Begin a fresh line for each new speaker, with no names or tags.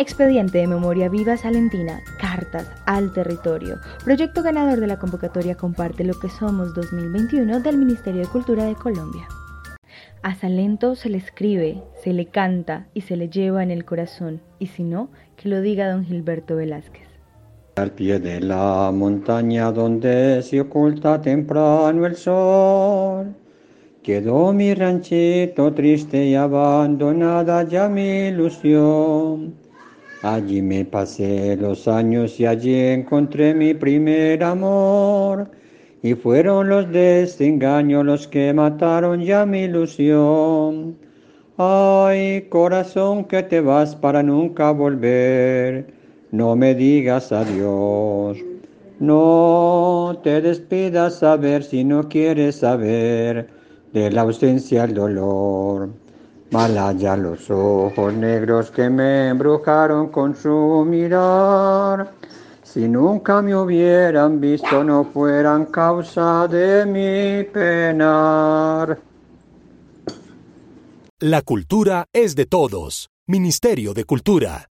Expediente de Memoria Viva Salentina, Cartas al Territorio, proyecto ganador de la convocatoria Comparte lo que somos 2021 del Ministerio de Cultura de Colombia. A Salento se le escribe, se le canta y se le lleva en el corazón, y si no, que lo diga don Gilberto Velázquez.
Al pie de la montaña donde se oculta temprano el sol, quedó mi ranchito triste y abandonada ya mi ilusión. Allí me pasé los años y allí encontré mi primer amor. Y fueron los desengaños los que mataron ya mi ilusión. Ay, corazón que te vas para nunca volver. No me digas adiós. No te despidas a ver si no quieres saber de la ausencia el dolor. Malaya los ojos negros que me embrujaron con su mirar. Si nunca me hubieran visto, no fueran causa de mi penar.
La cultura es de todos. Ministerio de Cultura.